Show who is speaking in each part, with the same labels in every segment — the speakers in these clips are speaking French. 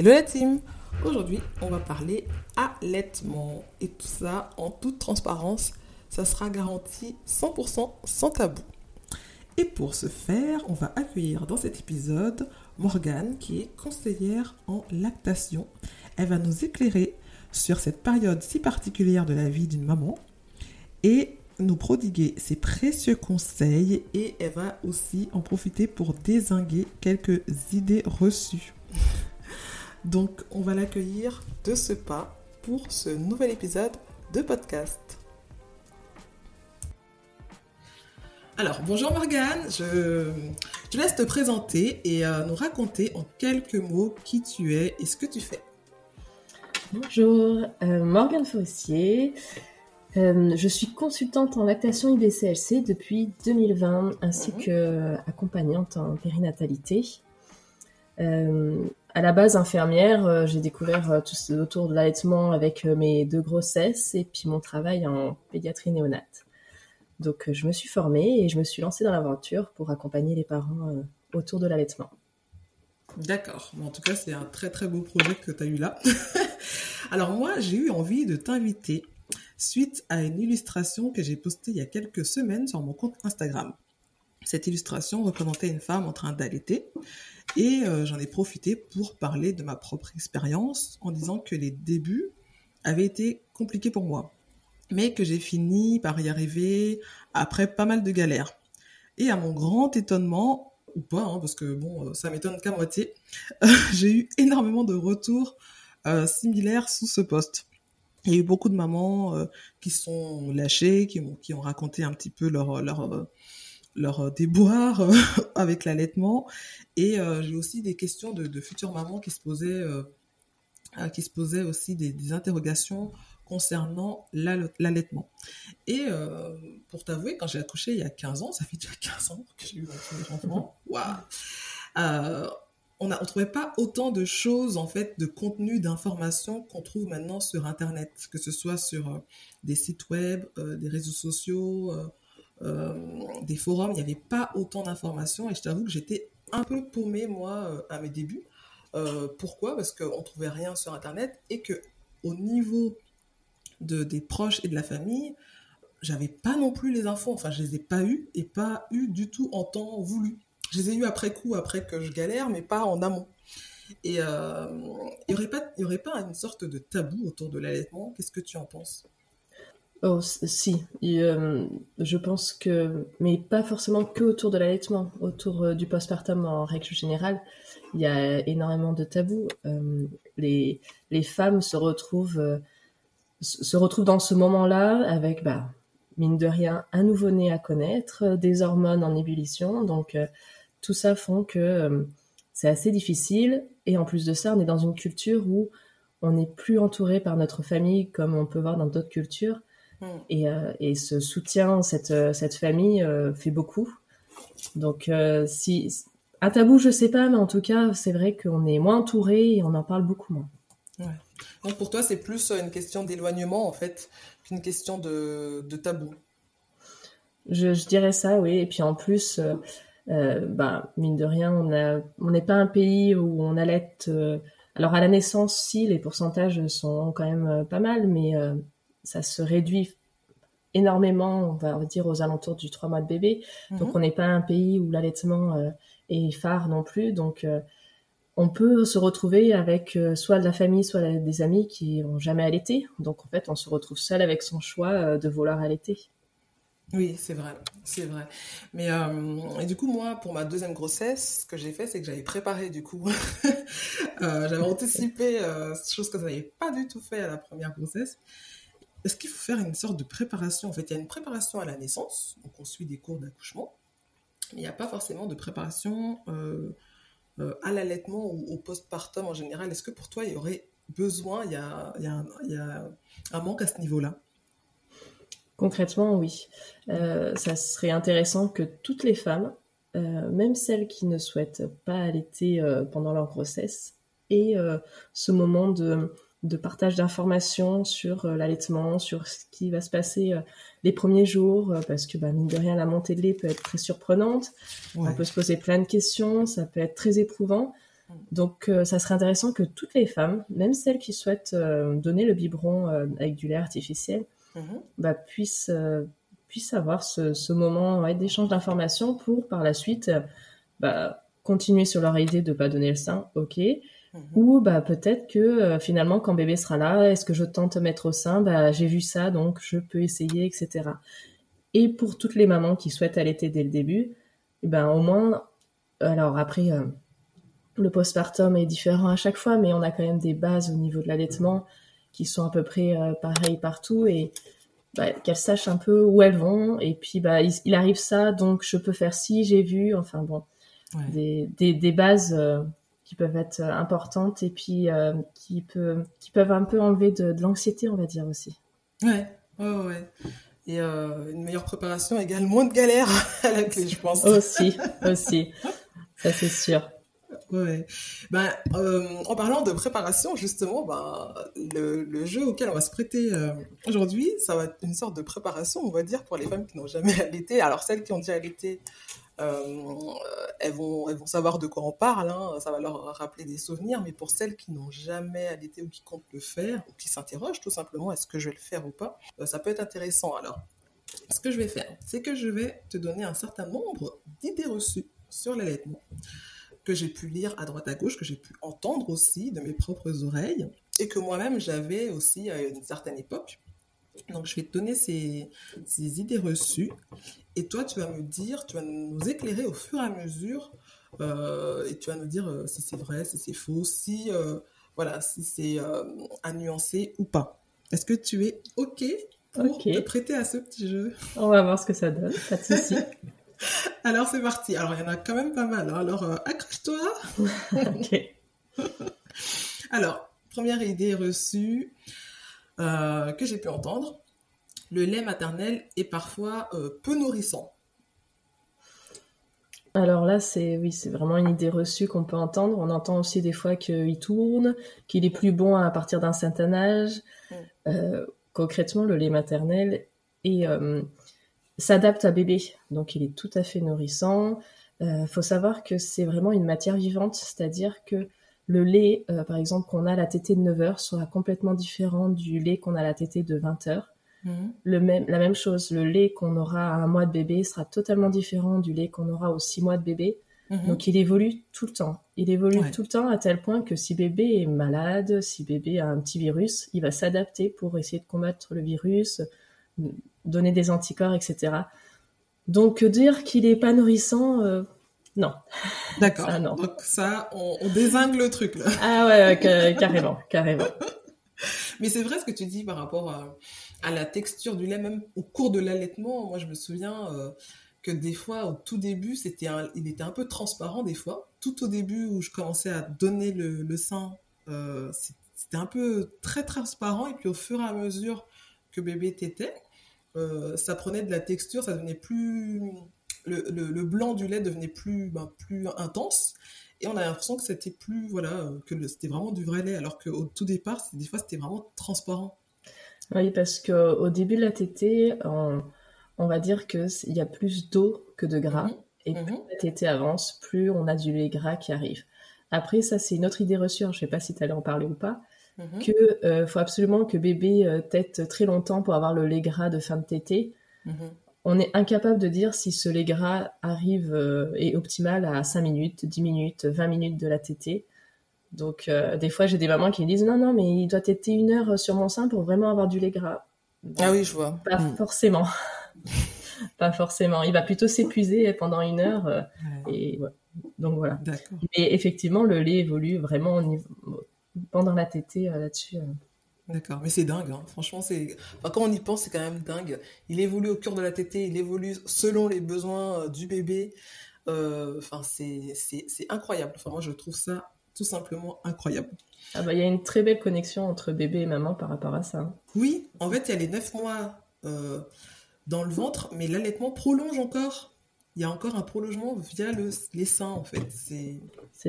Speaker 1: Hello la team Aujourd'hui, on va parler allaitement et tout ça en toute transparence. Ça sera garanti 100% sans tabou. Et pour ce faire, on va accueillir dans cet épisode Morgane qui est conseillère en lactation. Elle va nous éclairer sur cette période si particulière de la vie d'une maman et nous prodiguer ses précieux conseils et elle va aussi en profiter pour désinguer quelques idées reçues. Donc on va l'accueillir de ce pas pour ce nouvel épisode de podcast. Alors bonjour Morgane, je, te laisse te présenter et euh, nous raconter en quelques mots qui tu es et ce que tu fais.
Speaker 2: Bonjour, euh, Morgane Fossier. Euh, je suis consultante en lactation IBCLC depuis 2020 ainsi mhm. que accompagnante en périnatalité. Euh, à la base infirmière, euh, j'ai découvert tout ce autour de l'allaitement avec mes deux grossesses et puis mon travail en pédiatrie néonate. Donc je me suis formée et je me suis lancée dans l'aventure pour accompagner les parents autour de l'allaitement.
Speaker 1: D'accord. en tout cas, c'est un très très beau projet que tu as eu là. Alors moi, j'ai eu envie de t'inviter suite à une illustration que j'ai postée il y a quelques semaines sur mon compte Instagram. Cette illustration représentait une femme en train d'allaiter et euh, j'en ai profité pour parler de ma propre expérience en disant que les débuts avaient été compliqués pour moi, mais que j'ai fini par y arriver après pas mal de galères. Et à mon grand étonnement, ou pas, hein, parce que bon, euh, ça m'étonne qu'à moitié, j'ai eu énormément de retours euh, similaires sous ce poste. Il y a eu beaucoup de mamans qui sont lâchées, qui ont, raconté un petit peu leur, leur euh, déboire avec l'allaitement. Et j'ai aussi des questions de, de, futures mamans qui se posaient, qui se posaient aussi des, des interrogations concernant l'allaitement. Et pour t'avouer, quand j'ai accouché il y a 15 ans, ça fait déjà 15 ans que j'ai eu mon premier enfant, waouh on ne trouvait pas autant de choses, en fait, de contenu, d'informations qu'on trouve maintenant sur Internet, que ce soit sur euh, des sites web, euh, des réseaux sociaux, euh, des forums. Il n'y avait pas autant d'informations et je t'avoue que j'étais un peu paumée, moi, à mes débuts. pourquoi? Parce qu'on ne trouvait rien sur Internet et que au niveau de, des proches et de la famille, j'avais pas non plus les infos. Enfin, je les ai pas eues et pas eues du tout en temps voulu. Je les ai eu après coup, après que je galère, mais pas en amont. Et euh, il n'y aurait pas une sorte de tabou autour de l'allaitement? Qu'est-ce que tu en penses?
Speaker 2: Oh, si. Euh, je pense que, mais pas forcément que autour de l'allaitement, autour euh, du postpartum en règle générale, il y a énormément de tabous. les, les femmes se retrouvent, se retrouvent dans ce moment-là avec, bah, mine de rien, un nouveau-né à connaître, des hormones en ébullition, donc tout ça font que euh, c'est assez difficile. Et en plus de ça, on est dans une culture où on n'est plus entouré par notre famille comme on peut voir dans d'autres cultures. Hmm. Euh, et, ce soutien, cette, euh, cette famille fait beaucoup. Donc, si un tabou, je sais pas, mais en tout cas, c'est vrai qu'on est moins entouré et on en parle beaucoup moins.
Speaker 1: Donc pour toi, c'est plus une question d'éloignement en fait qu'une question de, tabou.
Speaker 2: Je, je, dirais ça, oui. Et puis en plus, euh, bah, mine de rien, on n'est pas un pays où on allait. Euh, alors à la naissance, si les pourcentages sont quand même euh, pas mal, mais ça se réduit énormément, on va dire aux alentours du 3 mois de bébé. Mhm. Donc on n'est pas un pays où l'allaitement est phare non plus. Donc on peut se retrouver avec soit de la famille, soit des amis qui n'ont jamais allaité. Donc en fait, on se retrouve seul avec son choix de vouloir allaiter.
Speaker 1: Oui, c'est vrai, c'est vrai. Mais euh, et du coup, moi, pour ma deuxième grossesse, ce que j'ai fait, c'est que j'avais préparé du coup, euh, j'avais anticipé euh, chose que je n'avais pas du tout fait à la première grossesse. Est-ce qu'il faut faire une sorte de préparation? En fait, il y a une préparation à la naissance, donc on suit des cours d'accouchement, mais il n'y a pas forcément de préparation euh, à l'allaitement ou au postpartum en général. Est-ce que pour toi, il y aurait besoin, il y a, un manque à ce niveau-là?
Speaker 2: Concrètement, oui. Euh, ça serait intéressant que toutes les femmes, euh, même celles qui ne souhaitent pas allaiter euh, pendant leur grossesse, aient ce moment de, partage d'informations sur l'allaitement, sur ce qui va se passer les premiers jours, parce que bah, mine de rien, la montée de lait peut être très surprenante. On peut se poser plein de questions, ça peut être très éprouvant. Donc, euh, ça serait intéressant que toutes les femmes, même celles qui souhaitent euh, donner le biberon euh, avec du lait artificiel,
Speaker 1: Mhm.
Speaker 2: bah, puissent, euh, puissent avoir ce, ce moment ouais, d'échange d'informations pour par la suite euh, bah, continuer sur leur idée de pas donner le sein, ok. Ou bah, peut-être que euh, finalement, quand bébé sera là, est-ce que je tente de mettre au sein? Bah, J'ai vu ça, donc je peux essayer, etc. Et pour toutes les mamans qui souhaitent allaiter dès le début, eh ben, au moins, alors après, euh, le postpartum est différent à chaque fois, mais on a quand même des bases au niveau de l'allaitement qui sont à peu près euh, pareilles partout et bah, qu'elles sachent un peu où elles vont. Et puis, bah, il, il arrive ça, donc je peux faire ci, j'ai vu. Enfin bon,
Speaker 1: Ouais.
Speaker 2: des, des, des bases qui peuvent être euh, importantes et puis euh, qui, peut, qui peuvent un peu enlever de, de l'anxiété, on va dire aussi.
Speaker 1: Ouais, ouais, ouais. Et euh, une meilleure préparation égale moins de galères à la clé, je pense.
Speaker 2: Aussi, aussi. Ça, c'est sûr.
Speaker 1: Ouais. Ben, euh, en parlant de préparation, justement, ben, le, le jeu auquel on va se prêter euh, aujourd'hui, ça va être une sorte de préparation, on va dire, pour les femmes qui n'ont jamais allaité. Alors, celles qui ont déjà allaité, elles, vont, elles vont savoir de quoi on parle, hein, ça va leur rappeler des souvenirs, mais pour celles qui n'ont jamais allaité ou qui comptent le faire, ou qui s'interrogent tout simplement, est-ce que je vais le faire ou pas, euh, ça peut être intéressant. Alors, ce que je vais faire, c'est que je vais te donner un certain nombre d'idées reçues sur l'allaitement que j'ai pu lire à droite à gauche, que j'ai pu entendre aussi de mes propres oreilles, et que moi-même j'avais aussi à une certaine époque. Donc je vais te donner ces idées reçues, et toi tu vas me dire, tu vas nous éclairer au fur et à mesure, euh, et tu vas nous dire euh, si c'est vrai, si c'est faux, si euh, voilà, si c'est à nuancer ou pas. Est-ce que tu es ok pour te prêter à ce petit jeu?
Speaker 2: On va voir ce que ça donne, pas de souci.
Speaker 1: Alors c'est parti. Alors il y en a quand même pas mal. hein. Alors accroche-toi.
Speaker 2: ok.
Speaker 1: Alors, première idée reçue que j'ai pu entendre, le lait maternel est parfois euh, peu nourrissant.
Speaker 2: Alors là, c'est oui, c'est vraiment une idée reçue qu'on peut entendre. On entend aussi des fois qu'il tourne, qu'il est plus bon à partir d'un certain âge.
Speaker 1: Mm.
Speaker 2: Euh, concrètement, le lait maternel est, euh, s'adapte à bébé, donc il est tout à fait nourrissant. Il faut savoir que c'est vraiment une matière vivante, c'est-à-dire que le lait, euh, par exemple, qu'on a à la tétée de 9 heures sera complètement différent du lait qu'on a à la tétée de 20 Le même, la même chose, le lait qu'on aura à un mois de bébé sera totalement différent du lait qu'on aura aux six mois de bébé.
Speaker 1: Mhm.
Speaker 2: Donc il évolue tout le temps. Il évolue
Speaker 1: Ouais.
Speaker 2: tout le temps à tel point que si bébé est malade, si bébé a un petit virus, il va s'adapter pour essayer de combattre le virus, donner des anticorps, etc. Donc dire qu'il est pas nourrissant, euh, non.
Speaker 1: D'accord. Donc ça, on, on désingue le truc là.
Speaker 2: Ah ouais, ouais, ca- carrément, carrément.
Speaker 1: Mais c'est vrai ce que tu dis par rapport à, à la texture du lait, même au cours de l'allaitement. Moi, je me souviens euh, que des fois, au tout début, c'était il était un peu transparent des fois. Tout au début où je commençais à donner le, le sein, euh, c'était un peu très transparent. Et puis au fur et à mesure que bébé tétait, euh, ça prenait de la texture, ça devenait plus... Le, le- blanc du lait devenait plus, ben, plus intense. Et on a l'impression que c'était plus, voilà, que c'était vraiment du vrai lait, alors qu'au tout départ, des fois, c'était vraiment transparent.
Speaker 2: Oui, parce que au début de la tétée, on, on va dire que c- il y a plus d'eau que de gras.
Speaker 1: Mhm.
Speaker 2: Et
Speaker 1: Mhm.
Speaker 2: plus la tétée avance, plus on a du lait gras qui arrive. Après, ça, c'est une autre idée reçue. hein, Je sais pas si tu allais en parler ou pas.
Speaker 1: Mhm.
Speaker 2: Que euh, faut absolument que bébé euh, tète très longtemps pour avoir le lait gras de fin de tétée.
Speaker 1: Mhm.
Speaker 2: On est incapable de dire si ce lait gras arrive euh, est optimal à 5 minutes, 10 minutes, 20 minutes de la tétée. Donc, euh, des fois, j'ai des mamans qui me disent non, non, mais il doit téter une heure sur mon sein pour vraiment avoir du lait gras.
Speaker 1: Ah oui, je vois.
Speaker 2: Pas
Speaker 1: Mm.
Speaker 2: forcément. pas forcément. Il va plutôt s'épuiser pendant une heure. euh,
Speaker 1: Ouais.
Speaker 2: et ouais. Donc voilà.
Speaker 1: D'accord.
Speaker 2: Mais effectivement, le lait évolue vraiment au niveau... pendant la tétée euh, là-dessus. euh.
Speaker 1: D'accord. Mais c'est dingue, hein. Franchement, c'est. Enfin, quand on y pense, c'est quand même dingue. Il évolue au cœur de la tétée, il évolue selon les besoins du bébé. Enfin, c'est c'est- c'est incroyable. Enfin, moi, je trouve ça tout simplement incroyable.
Speaker 2: Ah bah, il y a une très belle connexion entre bébé et maman par rapport à ça. hein.
Speaker 1: Oui, en fait, il y a les 9 mois euh, dans le ventre, mais l'allaitement prolonge encore. Il y a encore un prolongement via le, les seins, en fait. C'est.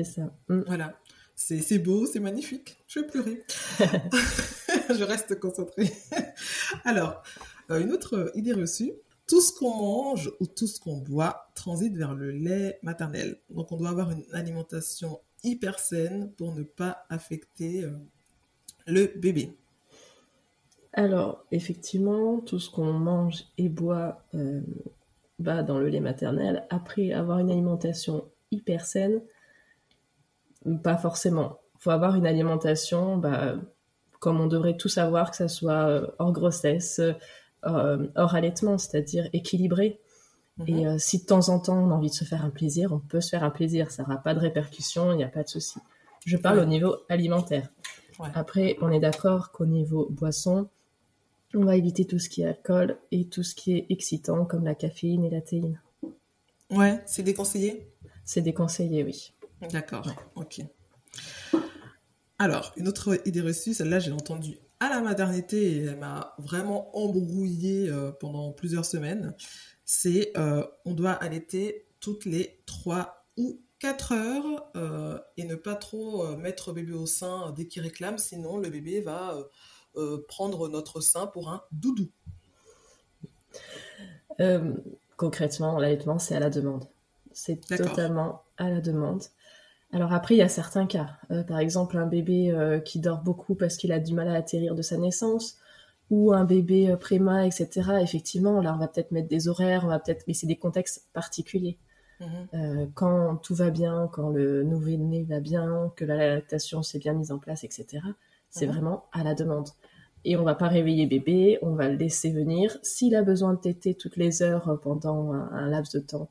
Speaker 2: Ça. Mm.
Speaker 1: Voilà. C'est c'est beau, c'est magnifique. Je vais pleurer. je reste concentrée. Alors, euh, une autre idée reçue. Tout ce qu'on mange ou tout ce qu'on boit transite vers le lait maternel. Donc, on doit avoir une alimentation hyper saine pour ne pas affecter euh, le bébé
Speaker 2: Alors, effectivement, tout ce qu'on mange et boit euh, dans le lait maternel. Après, avoir une alimentation hyper saine, pas forcément. Il faut avoir une alimentation bah, comme on devrait tous savoir, que ça soit euh, hors grossesse, hors allaitement, c'est-à-dire équilibré. Et mhm. si de temps en temps on a envie de se faire un plaisir, on peut se faire un plaisir. Ça n'aura pas de répercussions, il n'y a pas de souci. Je parle au niveau alimentaire. Après, on est d'accord qu'au niveau boisson, on va éviter tout ce qui est alcool et tout ce qui est excitant comme la caféine et la théine.
Speaker 1: Ouais, c'est déconseillé?
Speaker 2: C'est déconseillé, oui.
Speaker 1: D'accord, ok. Alors, une autre idée reçue, celle-là, j'ai entendu à la maternité et elle m'a vraiment embrouillée euh, pendant plusieurs semaines. C'est euh, on doit allaiter toutes les 3 ou 4 heures euh, et ne pas trop euh, mettre bébé au sein dès qu'il réclame, sinon le bébé va prendre notre sein pour un doudou.
Speaker 2: concrètement, l'allaitement, c'est à la demande. C'est totalement à la demande. Alors après, il y a certains cas. par exemple, un bébé qui dort beaucoup parce qu'il a du mal à atterrir de sa naissance, ou un bébé préma, etc. Effectivement, là, on va peut-être mettre des horaires, on va peut-être, mais c'est des contextes particuliers. Mhm. Euh, quand tout va bien, quand le nouveau-né va bien, que la lactation s'est bien mise en place, etc., c'est mhm. vraiment à la demande. Et on va pas réveiller bébé, on va le laisser venir. S'il a besoin de téter toutes les heures pendant un, laps de temps,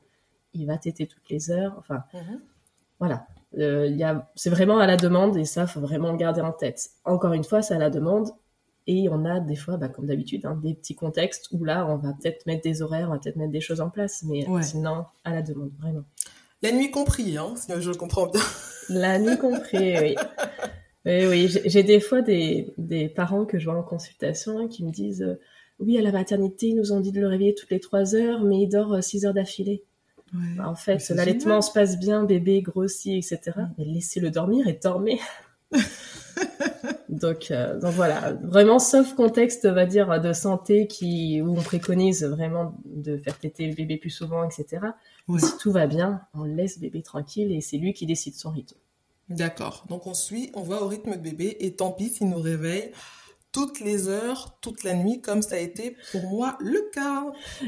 Speaker 2: il va téter toutes les heures. Enfin, mhm. voilà. Euh, c'est vraiment à la demande et ça, faut vraiment le garder en tête. Encore une fois, c'est à la demande et on a des fois, bah, comme d'habitude, hein, des petits contextes où là, on va peut-être mettre des horaires, on va peut-être mettre des choses en place, mais sinon, à la demande, vraiment.
Speaker 1: La nuit compris, hein, si je comprends bien.
Speaker 2: La nuit compris, oui. Oui, oui. J'ai des fois des, des, parents que je vois en consultation hein, qui me disent euh, Oui, à la maternité, ils nous ont dit de le réveiller toutes les trois heures, mais il dort 6 euh, heures d'affilée. Bah, en fait, l'allaitement se passe bien, bébé grossit, etc. Mais laissez-le dormir et dormez. donc, euh, donc voilà, vraiment sauf contexte, on va dire, de santé qui où on préconise vraiment de faire téter le bébé plus souvent, etc. Si tout va bien, on laisse bébé tranquille et c'est lui qui décide son rythme.
Speaker 1: D'accord. Donc on suit, on va au rythme de bébé et tant pis s'il nous réveille toutes les heures, toute la nuit, comme ça a été pour moi le cas.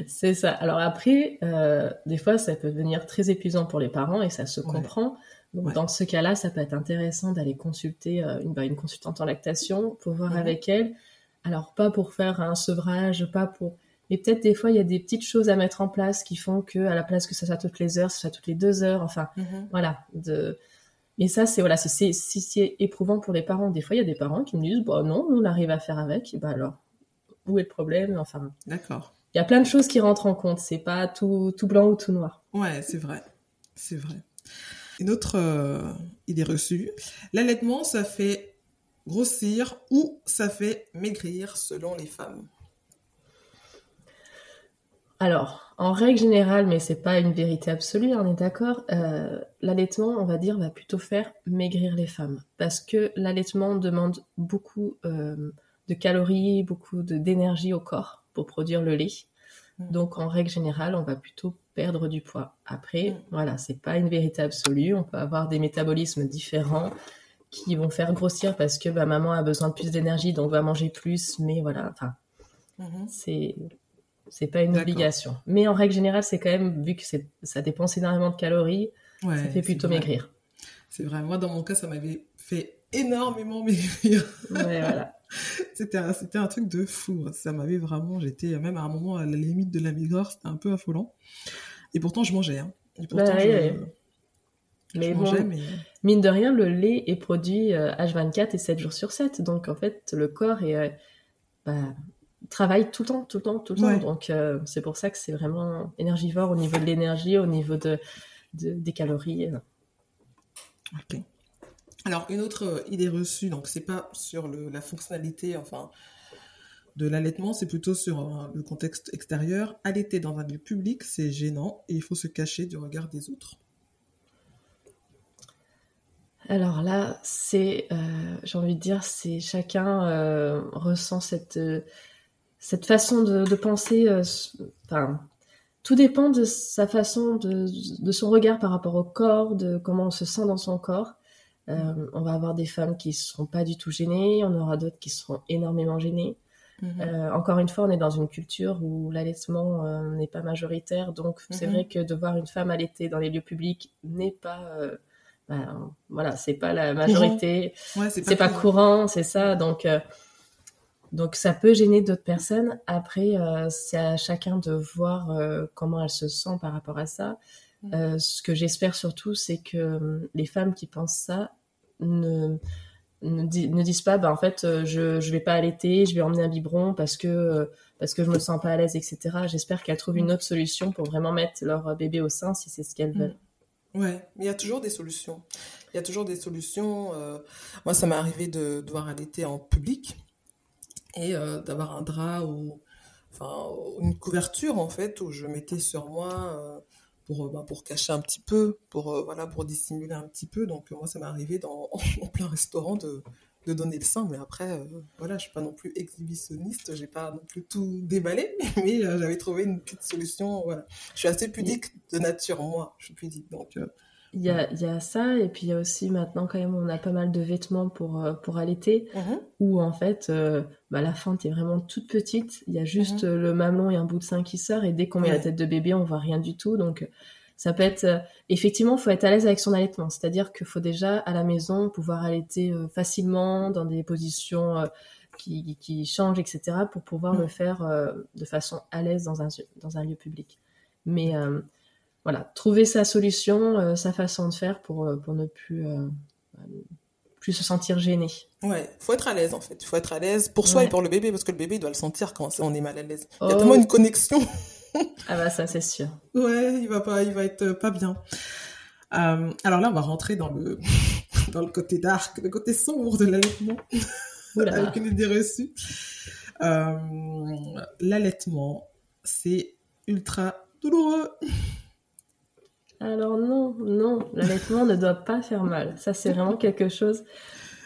Speaker 2: C'est ça. Alors après, euh, des fois, ça peut devenir très épuisant pour les parents et ça se comprend. Donc, dans ce cas-là, ça peut être intéressant d'aller consulter euh, une, bah, une, consultante en lactation pour voir avec elle. Alors, pas pour faire un sevrage, pas pour. Mais peut-être des fois, il y a des petites choses à mettre en place qui font que, à la place que ça soit toutes les heures, ça soit toutes les deux heures. Enfin, mhm. voilà. De... Mais ça, c'est voilà, c'est si c'est éprouvant pour les parents. Des fois, il y a des parents qui me disent, bon, non, on arrive à faire avec. bah alors, où est le problème? Enfin.
Speaker 1: D'accord.
Speaker 2: Il y a plein de choses qui rentrent en compte. C'est pas tout, tout blanc ou tout noir.
Speaker 1: Ouais, c'est vrai. C'est vrai. Une autre euh, idée reçue, l'allaitement, ça fait grossir ou ça fait maigrir selon les femmes
Speaker 2: Alors, en règle générale, mais c'est pas une vérité absolue, on est d'accord, euh, l'allaitement, on va dire, va plutôt faire maigrir les femmes. Parce que l'allaitement demande beaucoup euh, de calories, beaucoup d'énergie au corps pour produire le lait. Donc, en règle générale, on va plutôt perdre du poids. Après, mm. voilà, c'est pas une vérité absolue. On peut avoir des métabolismes différents qui vont faire grossir parce que bah, maman a besoin de plus d'énergie, donc va manger plus. Mais voilà, enfin, mm-hmm. c'est c'est pas une obligation. Mais en règle générale, c'est quand même vu que ça dépense énormément de calories, ça fait plutôt maigrir.
Speaker 1: C'est vrai. Moi, dans mon cas, ça m'avait fait énormément maigrir.
Speaker 2: Ouais, voilà.
Speaker 1: c'était un, c'était un truc de fou. Ça m'avait vraiment, j'étais même à un moment à la limite de la maigreur, c'était un peu affolant. Et pourtant, je mangeais. Hein. Et pourtant, bah je,
Speaker 2: mais mangeais, mais... mine de rien, le lait est produit H24 euh, et 7 jours sur 7. Donc, en fait, le corps est, euh, bah, travaille tout le temps, tout le temps, tout le temps. Donc, euh, c'est pour ça que c'est vraiment énergivore au niveau de l'énergie, au niveau de, des calories.
Speaker 1: Ok. Alors, une autre euh, idée reçue, donc c'est pas sur la fonctionnalité, enfin, de l'allaitement, c'est plutôt sur euh, le contexte extérieur. Allaiter dans un lieu public, c'est gênant et il faut se cacher du regard des autres.
Speaker 2: Alors là, c'est, euh, j'ai envie de dire, c'est chacun ressent cette cette façon de, penser. Enfin, tout dépend de sa façon de, de son regard par rapport au corps, de comment on se sent dans son corps. Euh, on va avoir des femmes qui ne seront pas du tout gênées, on aura d'autres qui seront énormément gênées. Mhm. Euh, encore une fois, on est dans une culture où l'allaitement euh, n'est pas majoritaire, donc c'est mhm. vrai que de voir une femme allaiter dans les lieux publics n'est pas, ben, voilà, c'est pas la majorité, c'est pas, courant, c'est ça, donc donc ça peut gêner d'autres personnes. Après, c'est à chacun de voir comment elle se sent par rapport à ça. Mhm. ce que j'espère surtout, c'est que les femmes qui pensent ça ne disent pas, bah, en fait, euh, je ne vais pas allaiter, je vais emmener un biberon parce que, euh, parce que je me sens pas à l'aise, etc. J'espère qu'elles trouvent une autre solution pour vraiment mettre leur bébé au sein si c'est ce qu'elles veulent.
Speaker 1: Mm. Ouais, mais il y a toujours des solutions. Il y a toujours des solutions. Euh, moi, ça m'est arrivé de devoir allaiter en public et d'avoir un drap ou enfin, une couverture, en fait, où je mettais sur moi pour, euh, bah, pour cacher un petit peu, pour, euh, voilà, pour dissimuler un petit peu. Donc, moi, ça m'est arrivé dans, en plein restaurant de, de donner le sein, mais après, euh, voilà, je suis pas non plus exhibitionniste, j'ai pas non plus tout déballé, mais j'avais trouvé une petite solution. Voilà, je suis assez pudique de nature, moi, je suis pudique, donc.
Speaker 2: Il y, a, il y a ça, et puis il y a aussi maintenant, quand même, on a pas mal de vêtements pour, pour allaiter, mhm. où en fait, bah, la fente est vraiment toute petite, il y a juste mhm. le mamelon et un bout de sein qui sort, et dès qu'on met la tête de bébé, on voit rien du tout. Donc, ça peut être. effectivement, il faut être à l'aise avec son allaitement, c'est-à-dire qu'il faut déjà, à la maison, pouvoir allaiter facilement, dans des positions. qui, qui changent, etc., pour pouvoir le faire de façon à l'aise dans un, dans un lieu public. Mais voilà, trouver sa solution, euh, sa façon de faire pour, euh, pour ne plus, euh, plus se sentir gêné.
Speaker 1: Ouais, faut être à l'aise en fait. Il faut être à l'aise pour soi et pour le bébé parce que le bébé il doit le sentir quand on est mal à l'aise. Il y a tellement une connexion.
Speaker 2: ah bah ça c'est sûr.
Speaker 1: Ouais, il va pas, il va être pas bien. alors là, on va rentrer dans le dans le côté dark, le côté sombre de l'allaitement, avec une idée reçue. l'allaitement, c'est ultra douloureux.
Speaker 2: Alors non, non, l'allaitement ne doit pas faire mal. Ça, c'est vraiment quelque chose.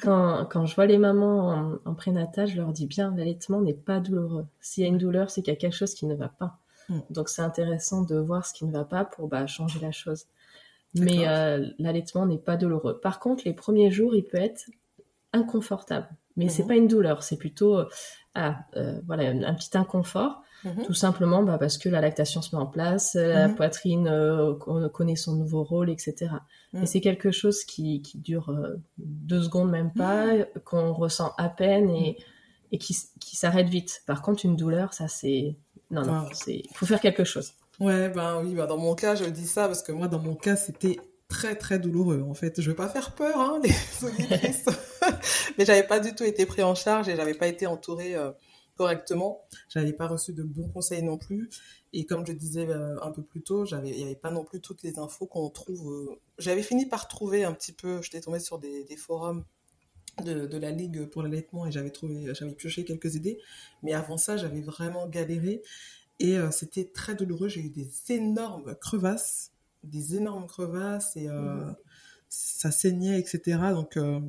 Speaker 2: Quand, quand je vois les mamans en, prénatal, je leur dis bien, l'allaitement n'est pas douloureux. S'il y a une douleur, c'est qu'il y a quelque chose qui ne va pas. Hmm. Donc c'est intéressant de voir ce qui ne va pas pour bah, changer la chose. Mais euh, l'allaitement n'est pas douloureux. Par contre, les premiers jours, il peut être inconfortable. Mais c'est mhm. pas une douleur, c'est plutôt euh, ah, euh, voilà, un petit inconfort. Mhm. Tout simplement bah, parce que la lactation se met en place, euh, la mhm. poitrine euh, connaît son nouveau rôle, etc. Et c'est quelque chose qui, qui dure deux secondes même pas, qu'on ressent à peine et, et qui, qui s'arrête vite. Par contre, une douleur, ça c'est... Non, non, c'est... il faut faire quelque chose.
Speaker 1: Ouais, ben oui, ben dans mon cas, je dis ça parce que moi, dans mon cas, c'était très très douloureux en fait. Je veux pas faire peur, hein, les mais j'avais pas du tout été pris en charge et j'avais pas été entourée euh, correctement. J'avais pas reçu de bons conseils non plus. Et comme je disais euh, un peu plus tôt, j'avais, il y avait pas non plus toutes les infos qu'on trouve. Euh, j'avais fini par trouver un petit peu. J'étais tombée sur des, forums de, la Ligue pour l'allaitement et j'avais trouvé, j'avais pioché quelques idées. Mais avant ça, j'avais vraiment galéré et c'était très douloureux. J'ai eu des énormes crevasses des énormes crevasses et euh, mhm. ça saignait, etc. Donc, euh,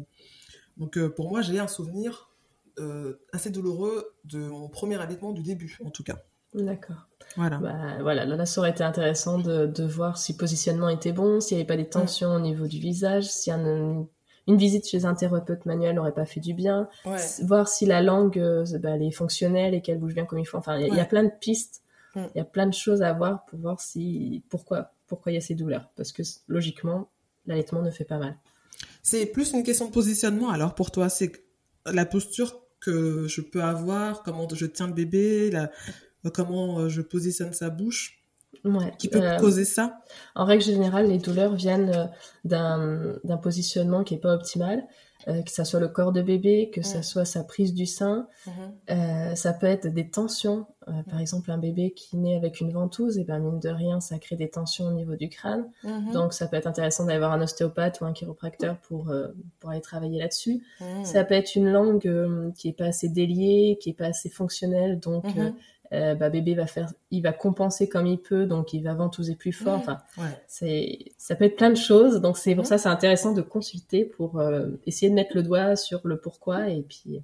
Speaker 1: donc euh, pour moi, j'ai un souvenir assez douloureux de mon premier allaitement du début, en tout cas.
Speaker 2: D'accord. Voilà. Bah, voilà, là, ça aurait été intéressant de, de, voir si le positionnement était bon, s'il n'y avait pas des tensions au niveau du visage, si un, une visite chez un thérapeute manuel n'aurait pas fait du bien, voir si la langue bah, elle est fonctionnelle et qu'elle bouge bien comme il faut. Enfin, il y, a plein de pistes, mm. il y a plein de choses à voir pour voir si pourquoi pourquoi il y a ces douleurs. Parce que logiquement, l'allaitement ne fait pas mal.
Speaker 1: C'est plus une question de positionnement alors pour toi. C'est la posture que je peux avoir, comment je tiens le bébé, comment euh, je positionne sa bouche. qui peut euh, causer ça?
Speaker 2: En règle générale, les douleurs viennent euh, d'un positionnement qui n'est pas optimal. Euh, que ça soit le corps de bébé, que ça soit sa prise du sein. Mhm. Euh, ça peut être des tensions. Euh, par exemple, un bébé qui naît avec une ventouse, et ben mine de rien, ça crée des tensions au niveau du crâne. Mhm. Donc, ça peut être intéressant d'aller voir un ostéopathe ou un chiropracteur pour pour aller travailler là-dessus. Mhm. Ça peut être une langue qui est pas assez déliée, qui est pas assez fonctionnelle, donc euh, bah, bébé va faire, il va compenser comme il peut, donc il va ventouser plus fort. Enfin, c'est, ça peut être plein de choses. Donc c'est pour ça c'est intéressant de consulter pour euh, essayer de mettre le doigt sur le pourquoi et puis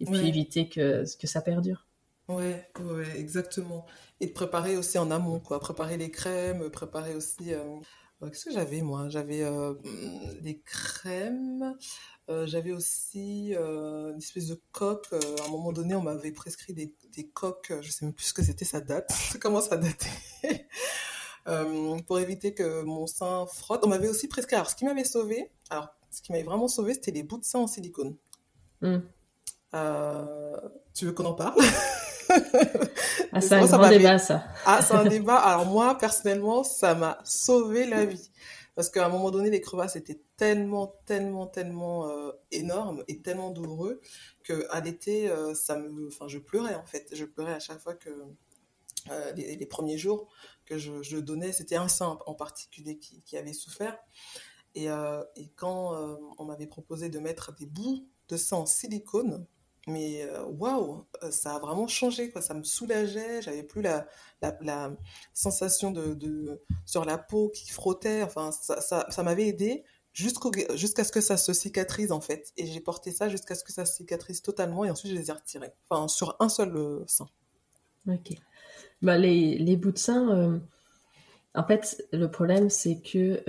Speaker 2: et puis éviter que que ça perdure.
Speaker 1: Ouais, ouais, exactement. Et de préparer aussi en amont, quoi. Préparer les crèmes, préparer aussi. Euh, Qu'est-ce que j'avais moi? J'avais des crèmes. j'avais aussi une espèce de coque. à un moment donné, on m'avait prescrit des, des coques. Je sais même plus ce que c'était. Ça date. Comment ça datait? Pour éviter que mon sein frotte. On m'avait aussi prescrit. Alors, ce qui m'avait sauvé. Alors, ce qui m'avait vraiment sauvé, c'était les bouts de sein en silicone. Hmm. tu veux qu'on en parle?
Speaker 2: ah, c'est un grand débat, ça.
Speaker 1: Ah, c'est un débat. Alors moi, personnellement, ça m'a sauvé la vie. Parce qu'à un moment donné, les crevasses étaient tellement, tellement, tellement euh, énormes et tellement douloureux que à l'été, euh, ça me, enfin, je pleurais en fait. Je pleurais à chaque fois que euh, les, premiers jours que je, je donnais, c'était un sein en particulier qui, qui avait souffert. Et, et quand on m'avait proposé de mettre des bouts de sang en silicone, mais euh, waouh, euh, ça a vraiment changé, quoi. Ça me soulageait, j'avais plus la, la, sensation de, de, sur la peau qui frottait. Enfin, ça, ça, ça m'avait aidé jusqu'à ce que ça se cicatrise, en fait. Et j'ai porté ça jusqu'à ce que ça se cicatrise totalement et ensuite je les ai retirés. Enfin, sur un seul euh, sein.
Speaker 2: Ok. Bah, les, les bouts de sein, en fait, le problème, c'est que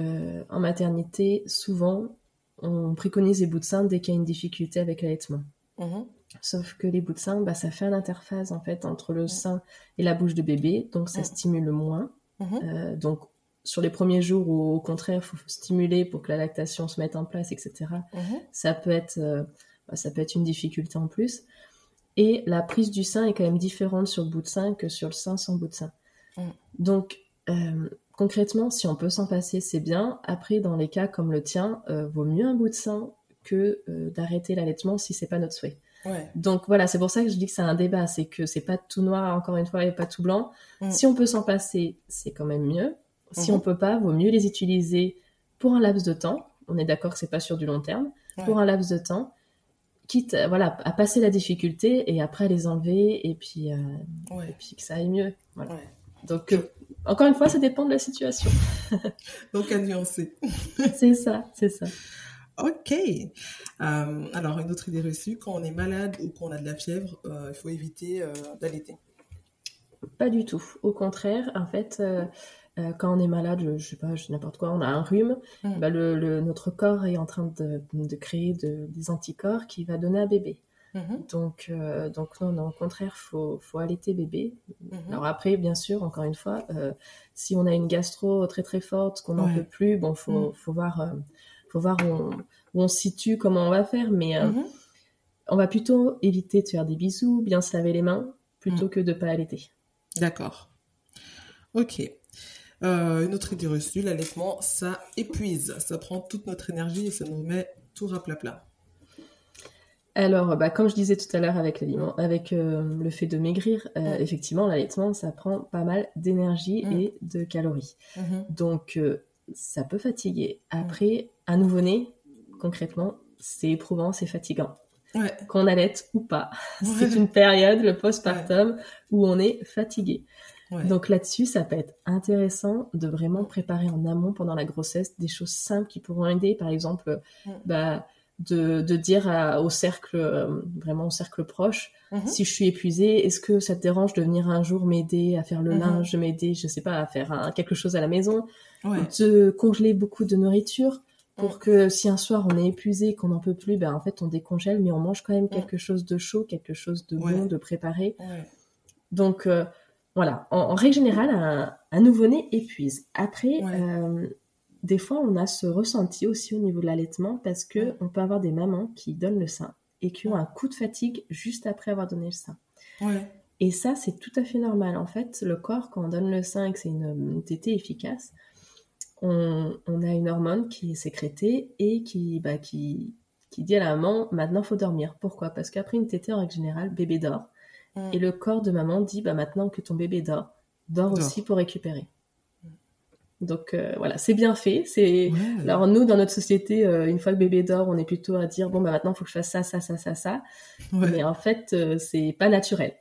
Speaker 2: en maternité, souvent, on préconise les bouts de sein dès qu'il y a une difficulté avec l'allaitement. Mmh Sauf que les bouts de sein, bah, ça fait une interface en fait entre le sein et la bouche de bébé, donc ça stimule moins. Mhm. Euh, donc sur les premiers jours où au contraire il faut stimuler pour que la lactation se mette en place, etc. Mhm. Ça peut être euh, bah, ça peut être une difficulté en plus. Et la prise du sein est quand même différente sur le bout de sein que sur le sein sans bout de sein. Donc euh, concrètement, si on peut s'en passer, c'est bien. Après, dans les cas comme le tien, vaut mieux un bout de sein que d'arrêter l'allaitement si c'est pas notre souhait. Donc voilà, c'est pour ça que je dis que c'est un débat, c'est que c'est pas tout noir encore une fois et pas tout blanc. Mm. Si on peut s'en passer, c'est quand même mieux. Si on mm-hmm. peut pas, vaut mieux les utiliser pour un laps de temps. On est d'accord que c'est pas sur du long terme. Pour un laps de temps, quitte voilà à passer la difficulté et après les enlever et puis euh, et puis que ça aille mieux. Donc euh, encore une fois, ça dépend de la situation.
Speaker 1: Donc à nuancer.
Speaker 2: c'est ça, c'est ça.
Speaker 1: Ok. Euh, alors, une autre idée reçue, quand on est malade ou qu'on a de la fièvre, euh, il faut éviter euh, d'allaiter.
Speaker 2: Pas du tout. Au contraire, en fait, quand on est malade, je, ne sais pas, je n'importe quoi, on a un rhume, hmm. bah, le, notre corps est en train de, créer des anticorps qui va donner à bébé. Hmm. Donc, donc non, au contraire, faut, faut allaiter bébé. Hmm. Alors après, bien sûr, encore une fois, si on a une gastro très très forte, qu'on n'en peut plus, bon, faut, faut voir faut voir où on, se situe, comment on va faire, mais euh, mhm. on va plutôt éviter de faire des bisous, bien se laver les mains, plutôt mhm. que de pas allaiter.
Speaker 1: D'accord. Ok. Euh, une autre idée reçue, l'allaitement, ça épuise, ça prend toute notre énergie et ça nous met tout plat.
Speaker 2: Alors, bah, comme je disais tout à l'heure avec avec euh, le fait de maigrir, effectivement, l'allaitement, ça prend pas mal d'énergie mm. et de calories. Mm-hmm. Donc, ça peut fatiguer. Après, un nouveau-né, concrètement, c'est éprouvant, c'est fatigant. Qu'on allaite ou pas. C'est une période, le postpartum, où on est fatigué. Donc là-dessus, ça peut être intéressant de vraiment préparer en amont pendant la grossesse des choses simples qui pourront aider. Par exemple, bah, de, dire au cercle, euh, vraiment au cercle proche, mhm. si je suis épuisée, est-ce que ça te dérange de venir un jour m'aider à faire le mhm. linge, m'aider, je sais pas, à faire quelque chose à la maison, de congeler beaucoup de nourriture pour mm. que si un soir on est épuisé, qu'on n'en peut plus, ben en fait on décongèle, mais on mange quand même quelque chose de chaud, quelque chose de bon, de préparé. Donc euh, voilà, en, règle générale, un, nouveau-né épuise. Après, euh, des fois on a ce ressenti aussi au niveau de l'allaitement parce que on peut avoir des mamans qui donnent le sein et qui ont un coup de fatigue juste après avoir donné le sein. Et ça, c'est tout à fait normal. En fait, le corps, quand on donne le sein et que c'est une, une tétée efficace, on, a une hormone qui est sécrétée et qui, bah, qui, qui dit à la maman maintenant faut dormir. Pourquoi? Parce qu'après une tétée en règle générale, bébé dort mm. et le corps de maman dit bah maintenant que ton bébé dort, dort, aussi pour récupérer. Donc euh, voilà, c'est bien fait. C'est alors nous dans notre société, euh, une fois que bébé dort, on est plutôt à dire bon bah maintenant il faut que je fasse ça, ça, ça, ça, ça. Mais en fait, euh, c'est pas naturel.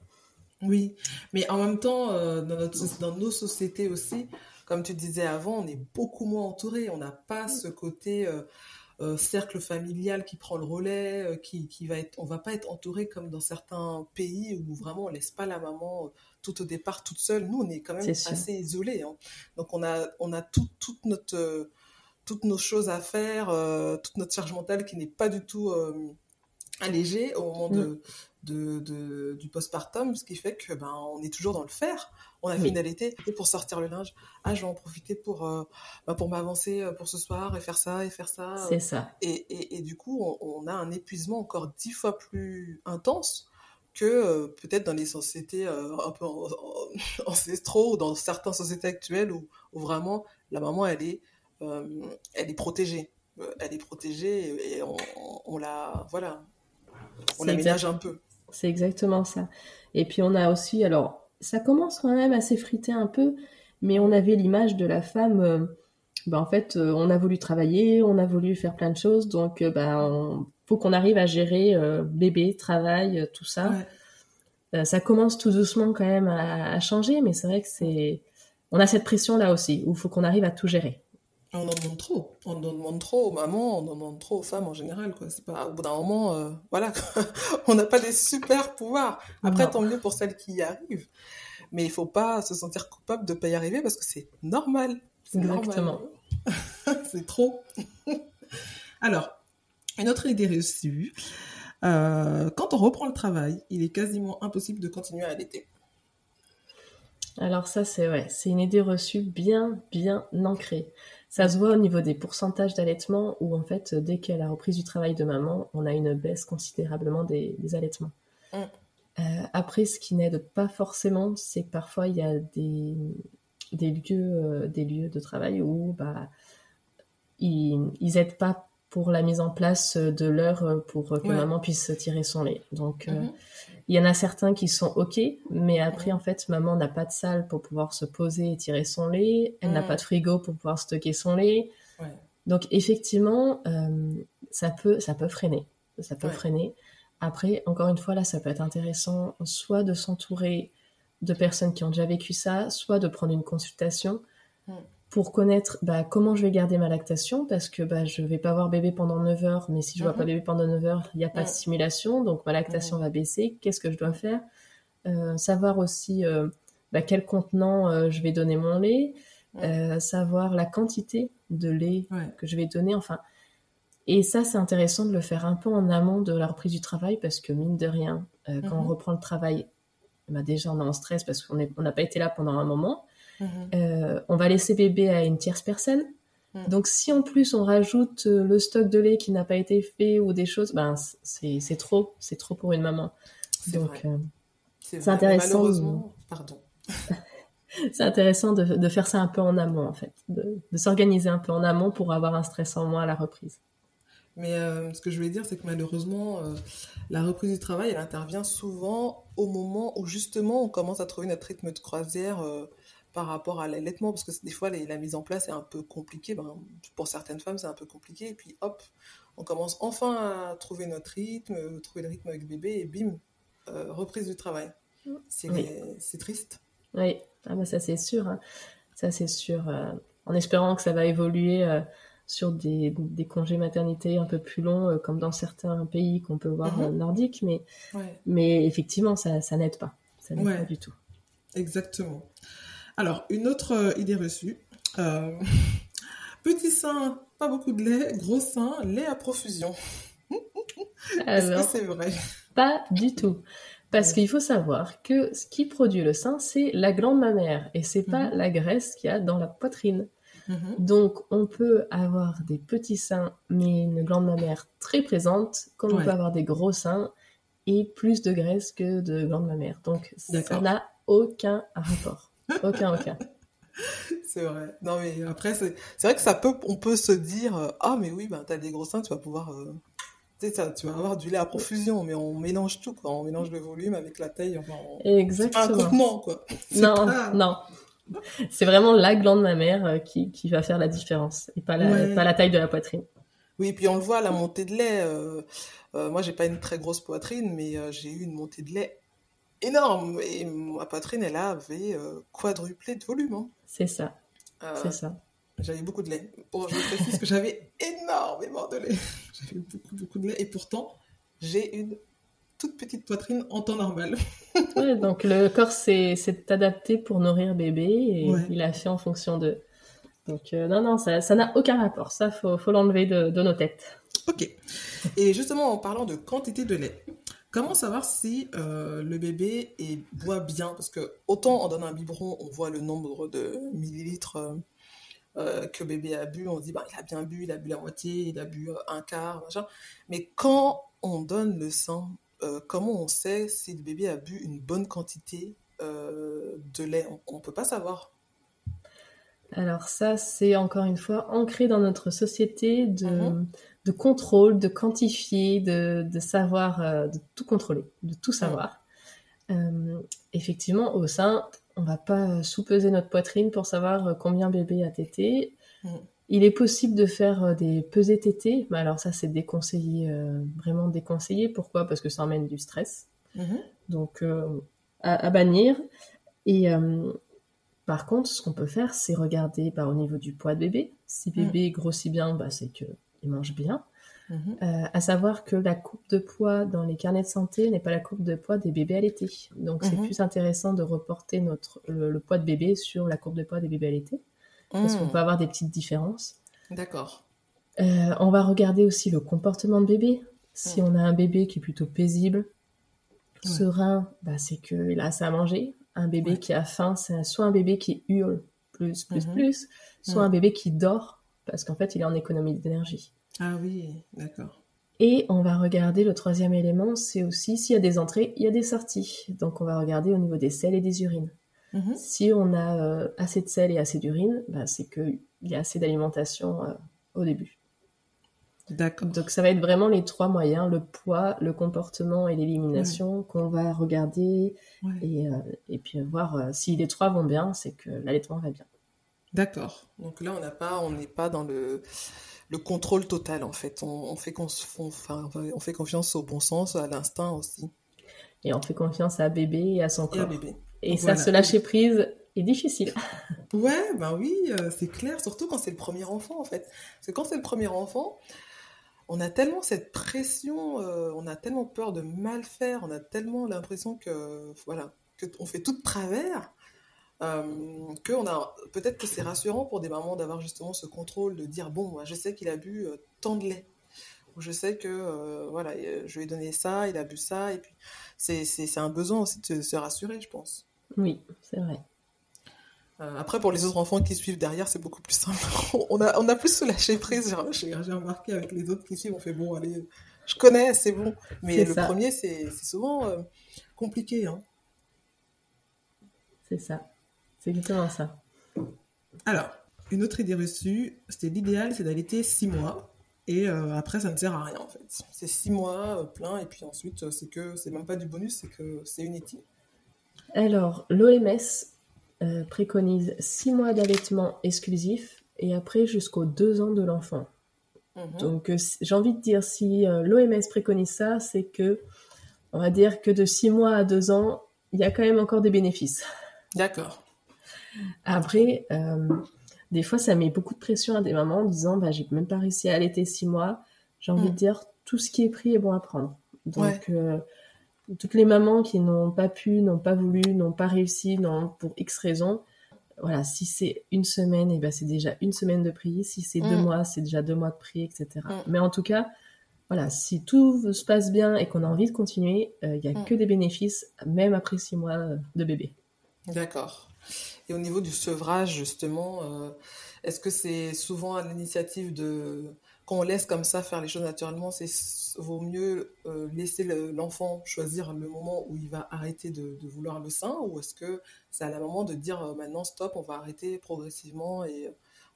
Speaker 1: Oui, mais en même temps, dans, notre, dans nos sociétés aussi, comme tu disais avant, on est beaucoup moins entouré. On n'a pas ce côté. Euh, euh, cercle familial qui prend le relais, euh, qui, qui, va être, on va pas être entouré comme dans certains pays où vraiment on laisse pas la maman tout au départ toute seule. Nous, on est quand même assez isolés. Hein. Donc on a, on a tout, toute notre, toutes nos choses à faire, toute notre charge mentale qui n'est pas du tout allégée au moment de, mm de, du postpartum, ce qui fait que ben on est toujours dans le faire. On a finalité et pour sortir le linge, ah je vais en profiter pour euh, ben, pour m'avancer euh, pour ce soir et faire ça et faire ça.
Speaker 2: C'est ça.
Speaker 1: Et, et, du coup on, a un épuisement encore dix fois plus intense que euh, peut-être dans les sociétés un peu ancestraux ou dans certaines sociétés actuelles où, où, vraiment la maman elle est elle est protégée elle est protégée et on, on la voilà on l'aménage un peu
Speaker 2: c'est exactement ça. Et puis on a aussi, alors ça commence quand même à s'effriter un peu, mais on avait l'image de la femme. Euh, bah, en fait, euh, on a voulu travailler, on a voulu faire plein de choses, donc il euh, bah, faut qu'on arrive à gérer bébé, travail, tout ça. ça commence tout doucement quand même à, à changer, mais c'est vrai que c'est, on a cette pression là aussi où il faut qu'on arrive à tout gérer.
Speaker 1: On en demande trop. On en demande trop aux mamans, on en demande trop aux femmes en général. Quoi. C'est pas, au bout d'un moment, euh, voilà, on n'a pas des super pouvoirs. Après, tant mieux pour celles qui y arrivent. Mais il faut pas se sentir coupable de ne pas y arriver parce que c'est normal.
Speaker 2: Exactement.
Speaker 1: c'est trop. Alors, une autre idée reçue. Euh, quand on reprend le travail, il est quasiment impossible de continuer à allaiter.
Speaker 2: Alors ça, c'est ouais, c'est une idée reçue bien, bien ancrée. Ça se voit au niveau des pourcentages d'allaitement où en fait, dès qu'il y a la reprise du travail de maman, on a une baisse considérablement des, allaitements. Mm. Euh, après, ce qui n'aide pas forcément, c'est que parfois il y a des, des lieux, euh, des lieux de travail où bah, ils, ils aident pas pour la mise en place de l'heure pour que maman puisse tirer son lait. Donc, euh, mm-hmm. Il y en a certains qui sont OK, mais après, en fait, maman n'a pas de salle pour pouvoir se poser et tirer son lait. Elle n'a pas de frigo pour pouvoir stocker son lait. Donc, effectivement, euh, ça, peut, ça peut freiner. Ça peut freiner. Après, encore une fois, là, ça peut être intéressant soit de s'entourer de personnes qui ont déjà vécu ça, soit de prendre une consultation. Mm pour connaître bah, comment je vais garder ma lactation parce que bah, je vais pas avoir bébé pendant 9 heures, mais si je vois pas mhm. bébé pendant 9 heures, il n'y a pas de stimulation, donc ma lactation va baisser. Qu'est-ce que je dois faire? Euh, Savoir aussi euh, bah, quel contenant euh, je vais donner mon lait, savoir la quantité de lait que je vais donner, enfin. Et ça, c'est intéressant de le faire un peu en amont de la reprise du travail parce que mine de rien, quand on mhm. reprend le travail, bah, déjà on est en stress parce qu'on n'a pas été là pendant un moment. Mhm. Euh, on va laisser bébé à une tierce personne. Mhm. Donc si en plus on rajoute euh, le stock de lait qui n'a pas été fait ou des choses, ben c'est trop, c'est trop pour une maman. Donc euh, c'est intéressant.
Speaker 1: Pardon.
Speaker 2: c'est intéressant de, faire ça un peu en amont en fait, de, s'organiser un peu en amont pour avoir un stress en moins à la reprise.
Speaker 1: Mais ce que je voulais dire, c'est que malheureusement, la reprise du travail, elle intervient souvent au moment où justement on commence à trouver notre rythme de croisière par rapport à l'allaitement, parce que des fois, la mise en place est un peu compliquée. Ben, pour certaines femmes, c'est un peu compliqué. Et puis, hop, on commence enfin à trouver notre rythme, trouver le rythme avec bébé, et bim, euh, reprise du travail. C'est triste.
Speaker 2: Oui, ah bah ça c'est sûr. Hein. Ça c'est sûr. Euh, en espérant que ça va évoluer euh, sur des, des, congés maternité un peu plus longs, comme dans certains pays qu'on peut voir mm nordiques. Mais, mais effectivement, ça, ça n'aide pas. Ça n'aide pas du tout.
Speaker 1: Exactement. Alors, une autre euh, idée reçue. Euh, petit sein, pas beaucoup de lait. Gros sein, lait à profusion. Est-ce que c'est vrai?
Speaker 2: Pas du tout. Parce qu'il faut savoir que ce qui produit le sein, c'est la glande mammaire et c'est pas mhm. la graisse qu'il y a dans la poitrine. Mhm. Donc, on peut avoir des petits seins, mais une glande mammaire très présente, comme on peut avoir des gros seins et plus de graisse que de glande mammaire. Donc, ça n'a aucun rapport. Aucun, aucun.
Speaker 1: c'est vrai. Non, mais après, c'est vrai que ça peut, on peut se dire, euh, ah, mais oui, ben, t'as des gros seins, tu vas pouvoir, euh, tu sais, tu vas avoir du lait à profusion, mais on mélange tout, quoi. On mélange le volume avec la taille, enfin,
Speaker 2: Exactement.
Speaker 1: un quoi.
Speaker 2: Non, non. C'est vraiment la glande mammaire euh, qui, qui va faire la différence, et pas la, pas la taille de la poitrine.
Speaker 1: Oui, puis on le voit, la montée de lait. moi, j'ai pas une très grosse poitrine, mais j'ai eu une montée de lait énorme. Et ma poitrine, elle avait euh, quadruplé de volume. Hein.
Speaker 2: C'est ça. Euh, c'est ça.
Speaker 1: J'avais beaucoup de lait. Bon, je précise que j'avais énormément de lait. J'avais beaucoup, beaucoup de lait. Et pourtant, j'ai une toute petite poitrine en temps normal.
Speaker 2: ouais, donc le corps s'est adapté pour nourrir bébé et il a fait en fonction de. Donc euh, non, non, ça n'a aucun rapport. Ça, faut, faut l'enlever de, de, nos têtes.
Speaker 1: Ok. Et justement, en parlant de quantité de lait, comment savoir si euh, le bébé est, boit bien? Parce que autant on donne un biberon, on voit le nombre de millilitres euh, euh, que bébé a bu, on dit bah, il a bien bu, il a bu la moitié, il a bu un quart, machin. Mais quand on donne le sang, comment on sait si le bébé a bu une bonne quantité de lait? On ne peut pas savoir.
Speaker 2: Alors ça, c'est encore une fois ancré dans notre société de, mhm de contrôle, de quantifier, de, savoir, euh, de tout contrôler, de tout savoir. Euh, effectivement, au sein, on va pas sous-peser notre poitrine pour savoir euh, combien bébé a tété. Il est possible de faire des pesées tétées, mais alors ça c'est déconseillé, vraiment déconseillé. Pourquoi? Parce que ça emmène du stress. Mhm. Donc à, bannir. Et par contre, ce qu'on peut faire, c'est regarder bah, au niveau du poids de bébé. Si bébé grossit bien, bah, c'est que il mange bien. Mhm. Euh, à savoir que la coupe de poids dans les carnets de santé n'est pas la coupe de poids des bébés allaités. Donc c'est mhm. plus intéressant de reporter notre, le, poids de bébé sur la courbe de poids des bébés allaités. Parce qu'on mhm. peut avoir des petites différences.
Speaker 1: D'accord.
Speaker 2: Euh, on va regarder aussi le comportement de bébé. Si on a un bébé qui est plutôt paisible, serein, bah, c'est qu'il a assez à manger. Un bébé qui a faim, c'est soit un bébé qui hurle plus, plus, plus, soit un bébé qui dort parce qu'en fait, il est en économie d'énergie.
Speaker 1: Ah oui, d'accord.
Speaker 2: Et on va regarder le troisième élément, c'est aussi s'il y a des entrées, il y a des sorties. Donc on va regarder au niveau des sels et des urines. Mhm. Si on a euh, assez de sel et assez d'urine, bah, c'est qu'il y a assez d'alimentation euh, au début.
Speaker 1: D'accord.
Speaker 2: Donc ça va être vraiment les trois moyens, le poids, le comportement et l'élimination qu'on va regarder et, euh, et, puis voir si les trois vont bien, c'est que l'allaitement va bien.
Speaker 1: D'accord. Donc là, on n'a pas, on n'est pas dans le, le contrôle total en fait. On, fait enfin, on fait confiance au bon sens, à l'instinct aussi.
Speaker 2: Et on fait confiance à bébé et à son corps.
Speaker 1: Et à bébé.
Speaker 2: Et ça, se lâcher prise est difficile.
Speaker 1: Ouais, ben oui, euh, c'est clair, surtout quand c'est le premier enfant en fait. Parce que quand c'est le premier enfant, on a tellement cette pression, euh, on a tellement peur de mal faire, on a tellement l'impression que voilà, que on fait tout de travers euh, que on a peut-être que c'est rassurant pour des mamans d'avoir justement ce contrôle de dire bon moi je sais qu'il a bu euh, tant de lait. Ou je sais que euh, voilà je lui ai donné ça il a bu ça et puis c'est un besoin aussi de se rassurer je pense.
Speaker 2: Oui c'est vrai.
Speaker 1: Après pour les autres enfants qui suivent derrière c'est beaucoup plus simple. On a on a plus lâcher prise j'ai remarqué avec les autres qui suivent on fait bon allez je connais c'est bon. Mais le premier c'est souvent compliqué hein.
Speaker 2: c'est ça c'est exactement ça.
Speaker 1: Alors, une autre idée reçue, c'était l'idéal, c'est d'allaiter six mois. Et euh, après, ça ne sert à rien en fait. C'est six mois euh, plein, et puis ensuite, euh, c'est que c'est même pas du bonus, c'est que c'est inutile.
Speaker 2: Alors, l'OMS préconise six mois d'allaitement exclusif et après jusqu'aux deux ans de l'enfant. Mhm. Donc, j'ai envie de dire, si l'OMS préconise ça, c'est que, on va dire que de six mois à deux ans, il y a quand même encore des bénéfices.
Speaker 1: D'accord.
Speaker 2: Après, euh, des fois, ça met beaucoup de pression à des mamans en disant bah, j'ai même pas réussi à allaiter six mois. J'ai envie de mm. dire tout ce qui est pris est bon à prendre. Donc, euh, toutes les mamans qui n'ont pas pu, n'ont pas voulu, n'ont pas réussi, non, pour X raisons, voilà, si c'est une semaine, et eh ben c'est déjà une semaine de prix. Si c'est deux mm. mois, c'est déjà deux mois de prix, etc. Mm. Mais en tout cas, voilà, si tout se passe bien et qu'on a envie de continuer, euh, il n'y a que des bénéfices, même après six mois de bébé.
Speaker 1: D'accord. Et au niveau du sevrage, justement, euh, est-ce que c'est souvent à l'initiative de... Quand on laisse comme ça faire les choses naturellement, c'est vaut mieux euh, laisser l'enfant choisir le moment où il va arrêter de, vouloir le sein ou est-ce que c'est à la moment de dire euh, maintenant stop, on va arrêter progressivement et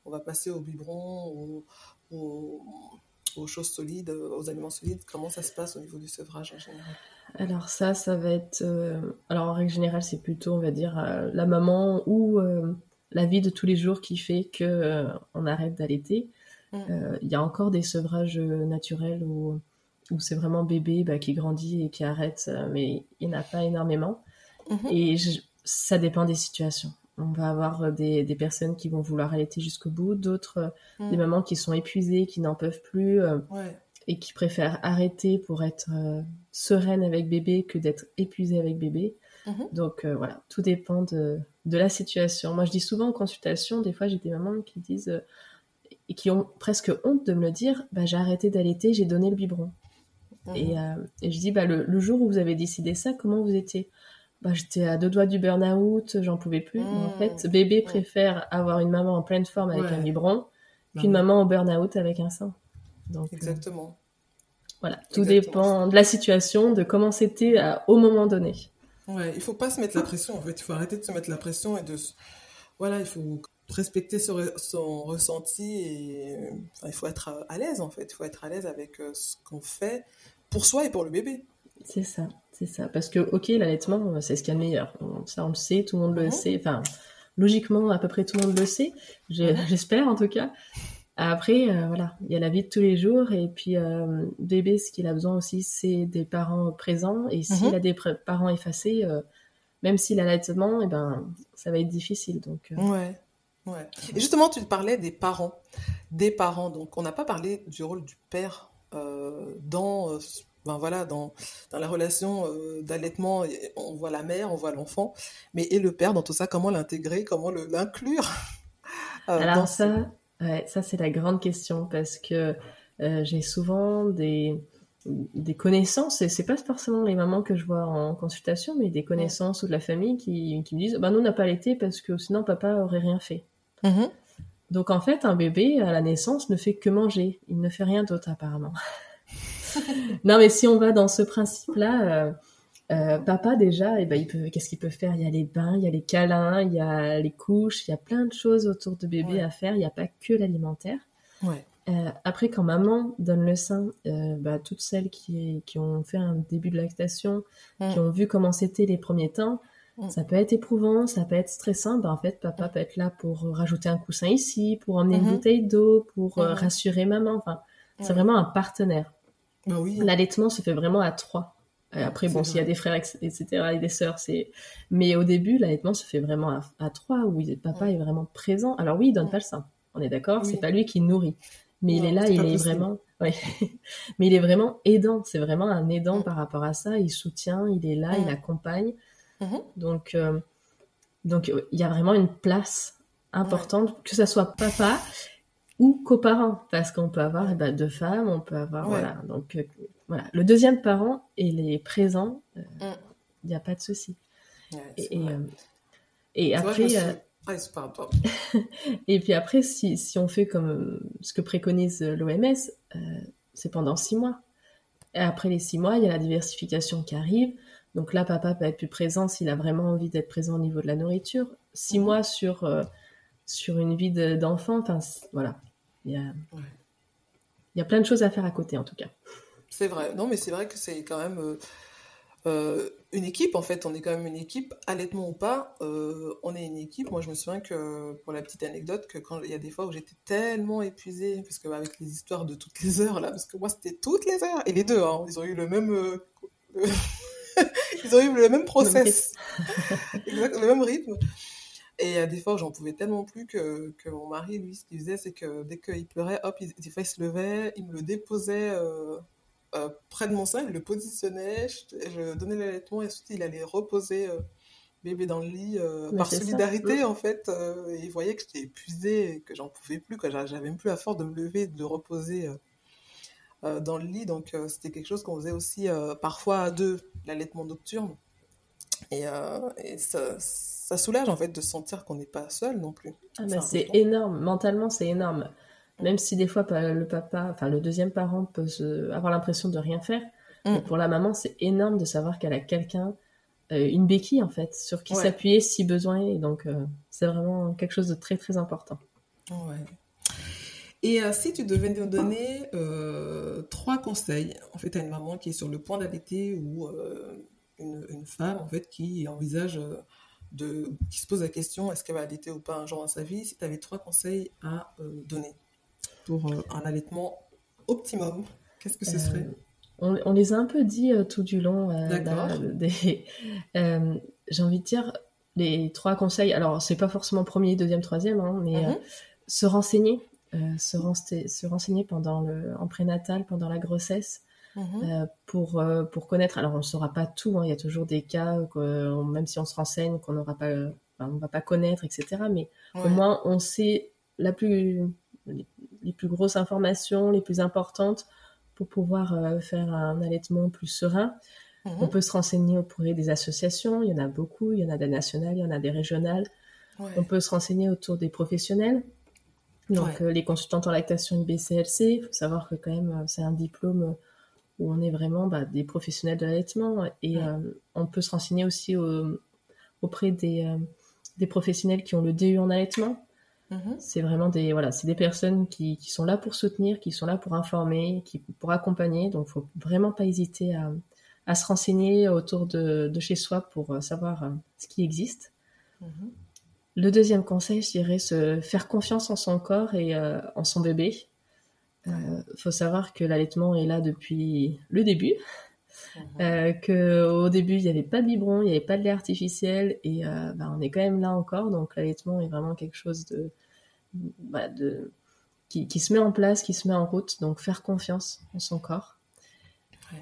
Speaker 1: on va passer au biberon, aux choses solides, aux aliments solides? Comment ça se passe au niveau du sevrage en général?
Speaker 2: Alors ça, ça va être... Euh, alors en règle générale, c'est plutôt, on va dire, euh, la maman ou euh, la vie de tous les jours qui fait que on arrête d'allaiter. Mm. Il y a encore des sevrages naturels où, où c'est vraiment bébé bah, qui grandit et qui arrête, mais il n'y en a pas énormément. Mm-hmm. Et ça dépend des situations. On va avoir des, des personnes qui vont vouloir allaiter jusqu'au bout, d'autres,
Speaker 1: Mm.
Speaker 2: des mamans qui sont épuisées, qui n'en peuvent plus euh,
Speaker 1: Ouais.
Speaker 2: Et qui préfèrent arrêter pour être euh, sereine avec bébé que d'être épuisée avec bébé.
Speaker 1: Mhm.
Speaker 2: Donc euh, voilà, tout dépend de, de la situation. Moi, je dis souvent en consultation, des fois j'ai des mamans qui disent euh, et qui ont presque honte de me le dire, bah, j'ai arrêté d'allaiter, j'ai donné le biberon.
Speaker 1: Mhm.
Speaker 2: Et, euh, et je dis, bah, le, le jour où vous avez décidé ça, comment vous étiez? Bah, J'étais à deux doigts du burn-out, j'en pouvais plus. Mais en fait, bébé préfère avoir une maman en pleine forme avec
Speaker 1: Ouais.
Speaker 2: un biberon qu'une maman en burn-out avec un sein. Donc euh,
Speaker 1: Exactement.
Speaker 2: voilà, tout
Speaker 1: Exactement.
Speaker 2: dépend de la situation, de comment c'était au moment donné.
Speaker 1: Ouais, il faut pas se mettre la pression en fait. Il faut arrêter de se mettre la pression et de. Voilà, il faut respecter son, re- son ressenti et enfin, il faut être à, l'aise en fait. Il faut être à l'aise avec euh, ce qu'on fait pour soi et pour le bébé.
Speaker 2: C'est ça, c'est ça. Parce que, ok, l'allaitement, euh, c'est ce qu'il y a de meilleur. Ça, on le sait, tout le monde le
Speaker 1: Mhm.
Speaker 2: sait. Enfin, logiquement, à peu près tout le monde le sait.
Speaker 1: Mhm.
Speaker 2: J'espère, en tout cas. Après, euh, voilà, il y a la vie de tous les jours. Et puis, euh, bébé, ce qu'il a besoin aussi, c'est des parents présents. Et s'il
Speaker 1: Mhm.
Speaker 2: a des parents effacés, euh, même s'il a l'allaitement, eh ben, ça va être difficile. Donc,
Speaker 1: Ouais, ouais. Et justement, tu parlais des parents. Des parents. Donc, on n'a pas parlé du rôle du père dans, ben voilà, dans, dans la relation d'allaitement. On voit la mère, on voit l'enfant. Mais et le père dans tout ça, comment l'intégrer, comment l'inclure dans
Speaker 2: Alors ça, ouais, ça c'est la grande question parce que euh, j'ai souvent des, des connaissances, et c'est pas forcément les mamans que je vois en consultation, mais des connaissances ou de la famille qui, qui me disent bah, nous on n'a pas allaité parce que sinon papa aurait rien fait.
Speaker 1: Mhm.
Speaker 2: Donc en fait, un bébé à la naissance ne fait que manger, il ne fait rien d'autre apparemment. non mais si on va dans ce principe-là, euh, euh, papa déjà, eh ben, il peut, qu'est-ce qu'il peut faire? Il y a les bains, il y a les câlins, il y a les couches, il y a plein de choses autour de bébé
Speaker 1: Ouais.
Speaker 2: à faire. Il n'y a pas que l'alimentaire.
Speaker 1: Ouais.
Speaker 2: Euh, après, quand maman donne le sein, euh, bah, toutes celles qui, qui ont fait un début de lactation,
Speaker 1: Mm.
Speaker 2: qui ont vu comment c'était les premiers temps,
Speaker 1: Mm.
Speaker 2: ça peut être éprouvant, ça peut être stressant. Bah, en fait, papa peut être là pour rajouter un coussin ici, pour emmener une
Speaker 1: Mhm.
Speaker 2: bouteille d'eau, pour
Speaker 1: Mhm.
Speaker 2: rassurer maman. Enfin, c'est vraiment un partenaire.
Speaker 1: Bah oui.
Speaker 2: L'allaitement se fait vraiment à trois. Euh, Après, bon, s'il y a des frères, etc., et des sœurs, c'est. Mais au début, l'allaitement se fait vraiment à, à trois, où il- papa
Speaker 1: Ouais.
Speaker 2: est vraiment présent. Alors oui, il donne
Speaker 1: Ouais.
Speaker 2: pas le sein. On est d'accord,
Speaker 1: Oui.
Speaker 2: c'est pas lui qui nourrit. Mais il est là, il est
Speaker 1: possible.
Speaker 2: vraiment. ouais. Mais il est vraiment aidant. C'est vraiment un aidant
Speaker 1: Mm.
Speaker 2: par rapport à ça. Il soutient, il est là,
Speaker 1: Mm.
Speaker 2: il accompagne.
Speaker 1: Mhm.
Speaker 2: Donc, euh, donc il y a vraiment une place importante, que ça soit papa ou coparent, parce qu'on peut avoir eh ben, deux femmes, on peut avoir
Speaker 1: Ouais.
Speaker 2: voilà. Donc euh, voilà, le deuxième parent il est présent, il
Speaker 1: Mm.
Speaker 2: n'y a pas de souci.
Speaker 1: Ouais,
Speaker 2: Et, euh, et
Speaker 1: vrai,
Speaker 2: après, euh, et puis après, si, si on fait comme euh, ce que préconise l'OMS, euh, c'est pendant six mois. Et après les six mois, il y a la diversification qui arrive. Donc là, papa peut être plus présent s'il a vraiment envie d'être présent au niveau de la nourriture. Six
Speaker 1: Mhm.
Speaker 2: mois sur, euh, sur une vie de- d'enfant, enfin voilà. Il y, a,
Speaker 1: Ouais.
Speaker 2: il y a plein de choses à faire à côté en tout cas.
Speaker 1: C'est vrai. Non, mais c'est vrai que c'est quand même euh, euh, une équipe, en fait. On est quand même une équipe, allaitement ou pas, euh, on est une équipe. Moi, je me souviens que, pour la petite anecdote, que quand il y a des fois où j'étais tellement épuisée, parce que bah, avec les histoires de toutes les heures, là, parce que moi, c'était toutes les heures, et les deux, hein, ils ont eu le même... euh, ils ont eu le même process, Exact, le même rythme. Et euh, des fois, j'en pouvais tellement plus que, que mon mari, lui, ce qu'il faisait, c'est que dès qu'il pleurait, hop, il, des fois, il se levait, il me le déposait euh, euh, près de mon sein, il le positionnait, je, je donnais l'allaitement et ensuite il allait reposer euh, bébé dans le lit par
Speaker 2: ça.
Speaker 1: solidarité, en fait. et il voyait que j'étais épuisée et que j'en pouvais plus, que j'a- j'avais même plus la force de me lever, de le reposer dans le lit. Donc, c'était quelque chose qu'on faisait aussi parfois à deux, l'allaitement nocturne. Et, euh, et ça, ça soulage en fait de sentir qu'on n'est pas seul non plus.
Speaker 2: Ah,
Speaker 1: C'est
Speaker 2: bah, c'est énorme, mentalement c'est énorme. Même si des fois le papa, enfin le deuxième parent peut se- avoir l'impression de rien faire,
Speaker 1: Mm.
Speaker 2: mais pour la maman c'est énorme de savoir qu'elle a quelqu'un, euh, une béquille en fait, sur qui
Speaker 1: Ouais.
Speaker 2: s'appuyer si besoin. Et donc euh, c'est vraiment quelque chose de très très important.
Speaker 1: Ouais. Et euh, si tu devais nous donner euh, trois conseils, en fait, à une maman qui est sur le point d'allaiter ou euh, une, une femme, en fait, qui envisage euh, de, qui se pose la question, est-ce qu'elle va allaiter ou pas un jour dans sa vie, si tu avais trois conseils à euh, donner pour euh, un allaitement optimum, qu'est-ce que ce serait?
Speaker 2: On, on les a un peu dit tout du long.
Speaker 1: D'accord.
Speaker 2: là, des- J'ai envie de dire, les trois conseils, alors c'est pas forcément premier, deuxième, troisième, hein, mais mhm. se renseigner, se, se, renseigner pendant le, en prénatal, pendant la grossesse, mhm. pour, pour connaître. Alors on ne saura pas tout, hein, il y a toujours des cas, que, même si on se renseigne, qu'on n'aura pas, on va pas connaître, etc. Mais au moins on sait la plus, les plus grosses informations, les plus importantes pour pouvoir euh, faire un allaitement plus serein. Mhm. On peut se renseigner auprès des associations, il y en a beaucoup, il y en a des nationales, il y en a des régionales. On peut se renseigner autour des professionnels. Donc euh, les consultantes en lactation IBCLC, il faut savoir que quand même euh, c'est un diplôme où on est vraiment bah, des professionnels de l'allaitement et on peut se renseigner aussi auprès des, des professionnels qui ont le DU en allaitement. Mhm. C'est vraiment des voilà, c'est des personnes qui, qui, sont là pour soutenir, qui sont là pour informer, qui pour accompagner. Donc, faut vraiment pas hésiter à, à se renseigner autour de, de, chez soi pour euh, savoir euh, ce qui existe. Mhm. Le deuxième conseil, je dirais, se faire confiance en son corps et euh, en son bébé. Il faut savoir que l'allaitement est là depuis le début. Mhm. que au début il n'y avait pas de biberon, il n'y avait pas de lait artificiel et bah, on est quand même là encore. Donc l'allaitement est vraiment quelque chose de, bah, de, qui, qui, se met en place, qui se met en route. Donc faire confiance en son corps.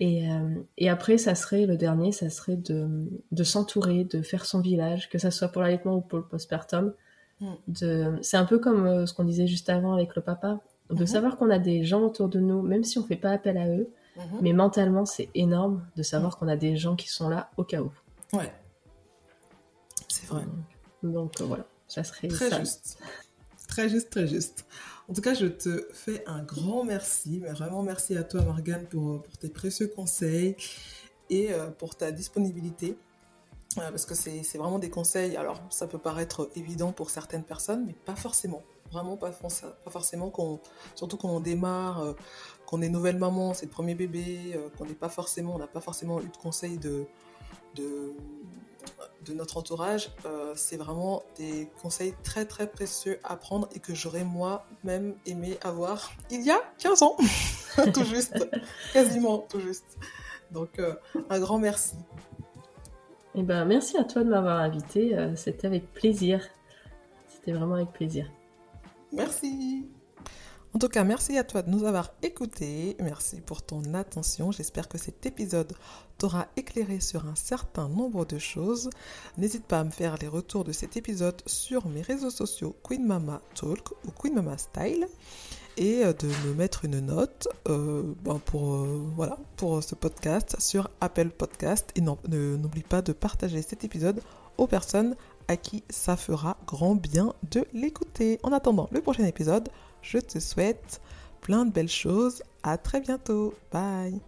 Speaker 2: Et, euh, et, après, ça serait le dernier, ça serait de, de s'entourer, de faire son village, que ça soit pour l'allaitement ou pour le postpartum. Mm. De... C'est un peu comme euh, ce qu'on disait juste avant avec le papa, de mm-hmm. savoir qu'on a des gens autour de nous, même si on fait pas appel à eux, mm-hmm. mais mentalement, c'est énorme de savoir mm. qu'on a des gens qui sont là au cas où.
Speaker 1: Ouais, c'est vrai.
Speaker 2: Donc, euh, voilà, ça serait
Speaker 1: Très
Speaker 2: ça.
Speaker 1: juste. Très juste, très juste. En tout cas, je te fais un grand merci, mais vraiment merci à toi, Morgane, pour, pour tes précieux conseils et euh, pour ta disponibilité. Euh, parce que c'est vraiment des conseils, alors ça peut paraître évident pour certaines personnes, mais pas forcément. Vraiment pas, forcément, surtout quand on démarre, euh, qu'on est nouvelle maman, c'est le premier bébé, qu'on n'est pas forcément, on n'a pas forcément eu de conseils de, de, notre entourage, euh, c'est vraiment des conseils très très précieux à prendre et que j'aurais moi-même aimé avoir il y a 15 ans, tout juste, quasiment tout juste. Donc euh, un grand merci.
Speaker 2: Eh ben, merci à toi de m'avoir invité, euh, c'était avec plaisir. C'était vraiment avec plaisir.
Speaker 1: Merci. En tout cas, merci à toi de nous avoir écoutés. Merci pour ton attention. J'espère que cet épisode t'aura éclairé sur un certain nombre de choses. N'hésite pas à me faire les retours de cet épisode sur mes réseaux sociaux Queen Mama Talk ou Queen Mama Style et euh, de me mettre une note euh, ben, pour, euh, voilà, pour ce podcast sur Apple Podcast. Et n'oublie pas de partager cet épisode aux personnes à qui ça fera grand bien de l'écouter. En attendant le prochain épisode, je te souhaite plein de belles choses. À très bientôt. Bye.